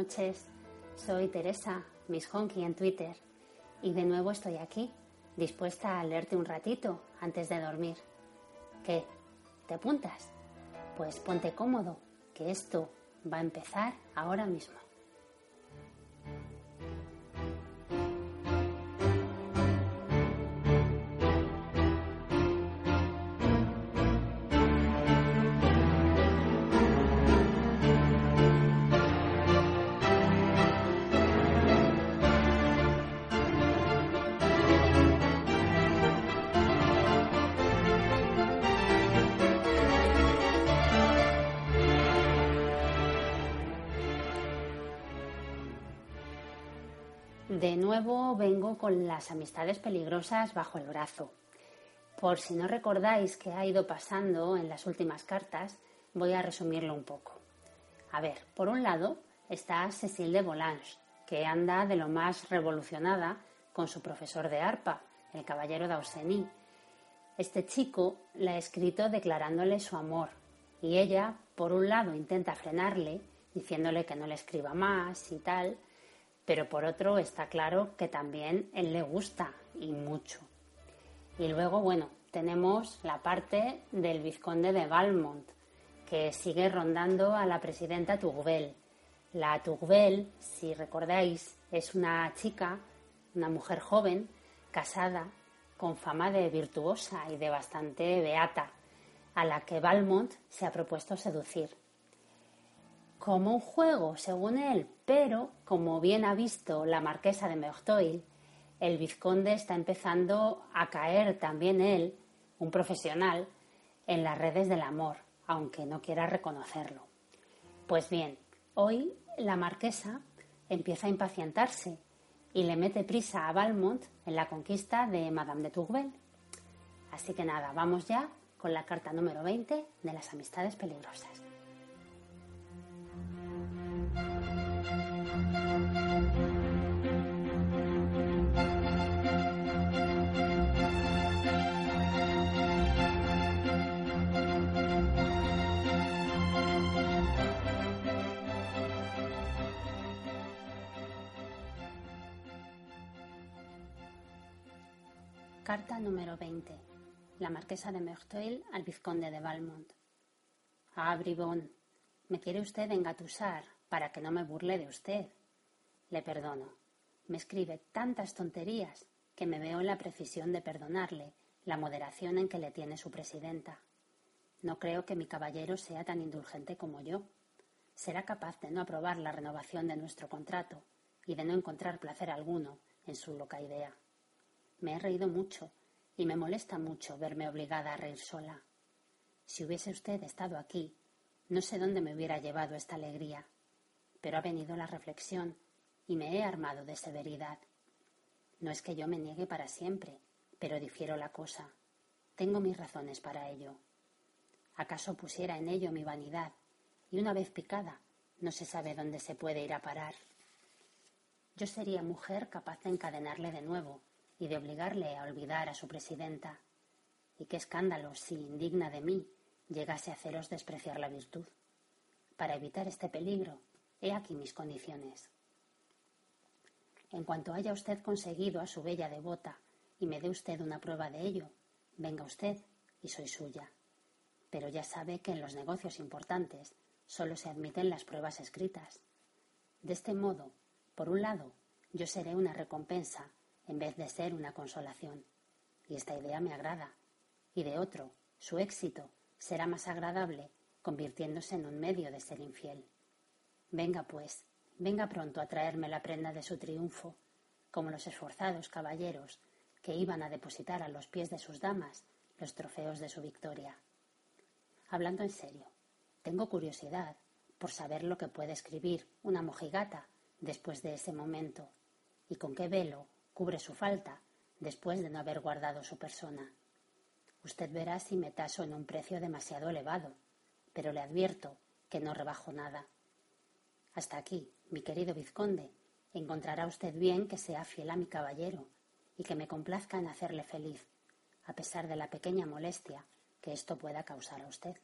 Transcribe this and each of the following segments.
noches. Soy Teresa, Miss Honky en Twitter. Y de nuevo estoy aquí, dispuesta a leerte un ratito antes de dormir. ¿Qué? ¿Te apuntas? Pues ponte cómodo, que esto va a empezar ahora mismo. De nuevo vengo con las amistades peligrosas bajo el brazo. Por si no recordáis qué ha ido pasando en las últimas cartas, voy a resumirlo un poco. A ver, por un lado está Cecile de Volanges, que anda de lo más revolucionada con su profesor de arpa, el caballero d'Auceny. Este chico la ha escrito declarándole su amor y ella, por un lado, intenta frenarle, diciéndole que no le escriba más y tal, pero por otro está claro que también él le gusta y mucho. Y luego, bueno, tenemos la parte del vizconde de Valmont, que sigue rondando a la presidenta Tourvel. La Tourvel, si recordáis, es una chica, una mujer joven, casada, con fama de virtuosa y de bastante beata, a la que Valmont se ha propuesto seducir como un juego, según él, pero, como bien ha visto la marquesa de Merteuil, el vizconde está empezando a caer también él, un profesional, en las redes del amor, aunque no quiera reconocerlo. Pues bien, hoy la marquesa empieza a impacientarse y le mete prisa a Valmont en la conquista de Madame de Tourvel. Así que nada, vamos ya con la carta número 20 de las amistades peligrosas. Carta número 20. La marquesa de Merteuil al vizconde de Valmont. Ah, bribón, me quiere usted engatusar para que no me burle de usted. Le perdono. Me escribe tantas tonterías que me veo en la precisión de perdonarle la moderación en que le tiene su presidenta. No creo que mi caballero sea tan indulgente como yo. Será capaz de no aprobar la renovación de nuestro contrato y de no encontrar placer alguno en su loca idea. Me he reído mucho y me molesta mucho verme obligada a reír sola. Si hubiese usted estado aquí, no sé dónde me hubiera llevado esta alegría, pero ha venido la reflexión y me he armado de severidad. No es que yo me niegue para siempre, pero difiero la cosa. Tengo mis razones para ello. ¿Acaso pusiera en ello mi vanidad? Y una vez picada, no se sabe dónde se puede ir a parar. yo sería mujer capaz de encadenarle de nuevo y de obligarle a olvidar a su presidenta. Y qué escándalo si, indigna de mí, llegase a haceros despreciar la virtud. Para evitar este peligro, he aquí mis condiciones. En cuanto haya usted conseguido a su bella devota y me dé usted una prueba de ello, venga usted y soy suya. Pero ya sabe que en los negocios importantes solo se admiten las pruebas escritas. De este modo, por un lado, yo seré una recompensa en vez de ser una consolación. Y esta idea me agrada. Y de otro, su éxito será más agradable convirtiéndose en un medio de ser infiel. Venga, pues, venga pronto a traerme la prenda de su triunfo, como los esforzados caballeros que iban a depositar a los pies de sus damas los trofeos de su victoria. Hablando en serio, tengo curiosidad por saber lo que puede escribir una mojigata después de ese momento y con qué velo cubre su falta después de no haber guardado su persona. Usted verá si me taso en un precio demasiado elevado, pero le advierto que no rebajo nada. Hasta aquí, mi querido vizconde, encontrará usted bien que sea fiel a mi caballero y que me complazca en hacerle feliz, a pesar de la pequeña molestia que esto pueda causar a usted.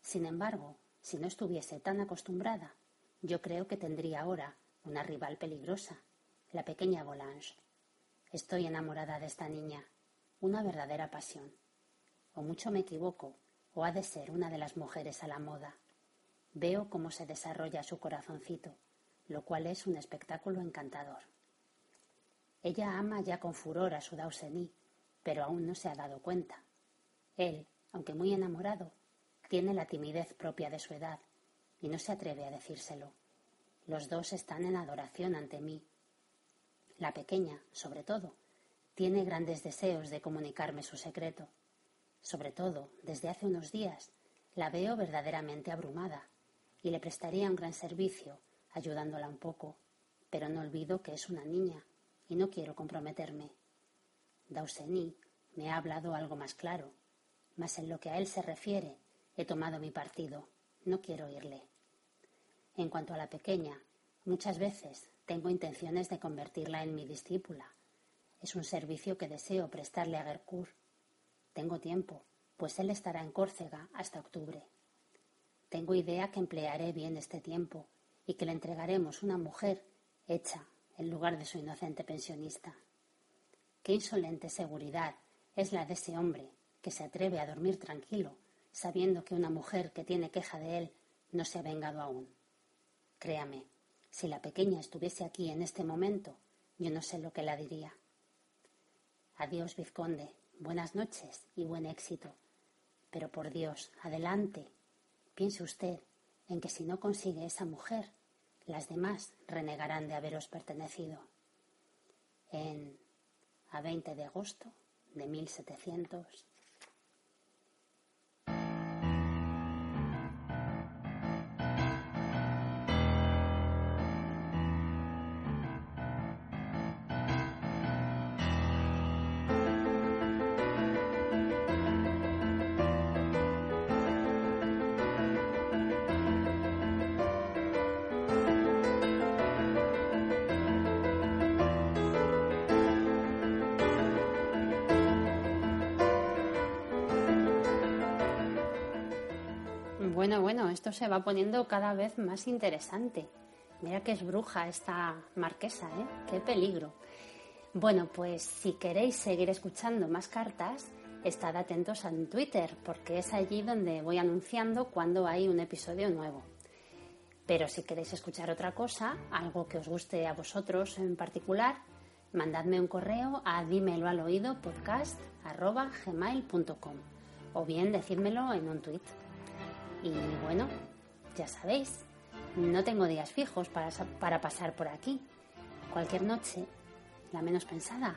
Sin embargo, si no estuviese tan acostumbrada, yo creo que tendría ahora una rival peligrosa, la pequeña Volange. Estoy enamorada de esta niña, una verdadera pasión. O mucho me equivoco, o ha de ser una de las mujeres a la moda. Veo cómo se desarrolla su corazoncito, lo cual es un espectáculo encantador. Ella ama ya con furor a su Dausení, pero aún no se ha dado cuenta. Él, aunque muy enamorado, tiene la timidez propia de su edad y no se atreve a decírselo. Los dos están en adoración ante mí. La pequeña, sobre todo, tiene grandes deseos de comunicarme su secreto. Sobre todo, desde hace unos días, la veo verdaderamente abrumada y le prestaría un gran servicio ayudándola un poco, pero no olvido que es una niña y no quiero comprometerme. Dausení me ha hablado algo más claro, mas en lo que a él se refiere he tomado mi partido, no quiero irle. En cuanto a la pequeña, muchas veces tengo intenciones de convertirla en mi discípula. Es un servicio que deseo prestarle a Gercourt. Tengo tiempo, pues él estará en Córcega hasta octubre. Tengo idea que emplearé bien este tiempo y que le entregaremos una mujer hecha en lugar de su inocente pensionista. Qué insolente seguridad es la de ese hombre que se atreve a dormir tranquilo sabiendo que una mujer que tiene queja de él no se ha vengado aún. Créame, si la pequeña estuviese aquí en este momento, yo no sé lo que la diría. Adiós, vizconde, buenas noches y buen éxito. Pero por Dios, adelante. Piense usted en que si no consigue esa mujer, las demás renegarán de haberos pertenecido. En a 20 de agosto de 1700. Bueno, bueno, esto se va poniendo cada vez más interesante. Mira que es bruja esta marquesa, ¿eh? Qué peligro. Bueno, pues si queréis seguir escuchando más cartas, estad atentos en Twitter, porque es allí donde voy anunciando cuando hay un episodio nuevo. Pero si queréis escuchar otra cosa, algo que os guste a vosotros en particular, mandadme un correo a dímelo al oído podcast.gmail.com o bien decídmelo en un tweet. Y bueno, ya sabéis, no tengo días fijos para, para pasar por aquí. Cualquier noche, la menos pensada,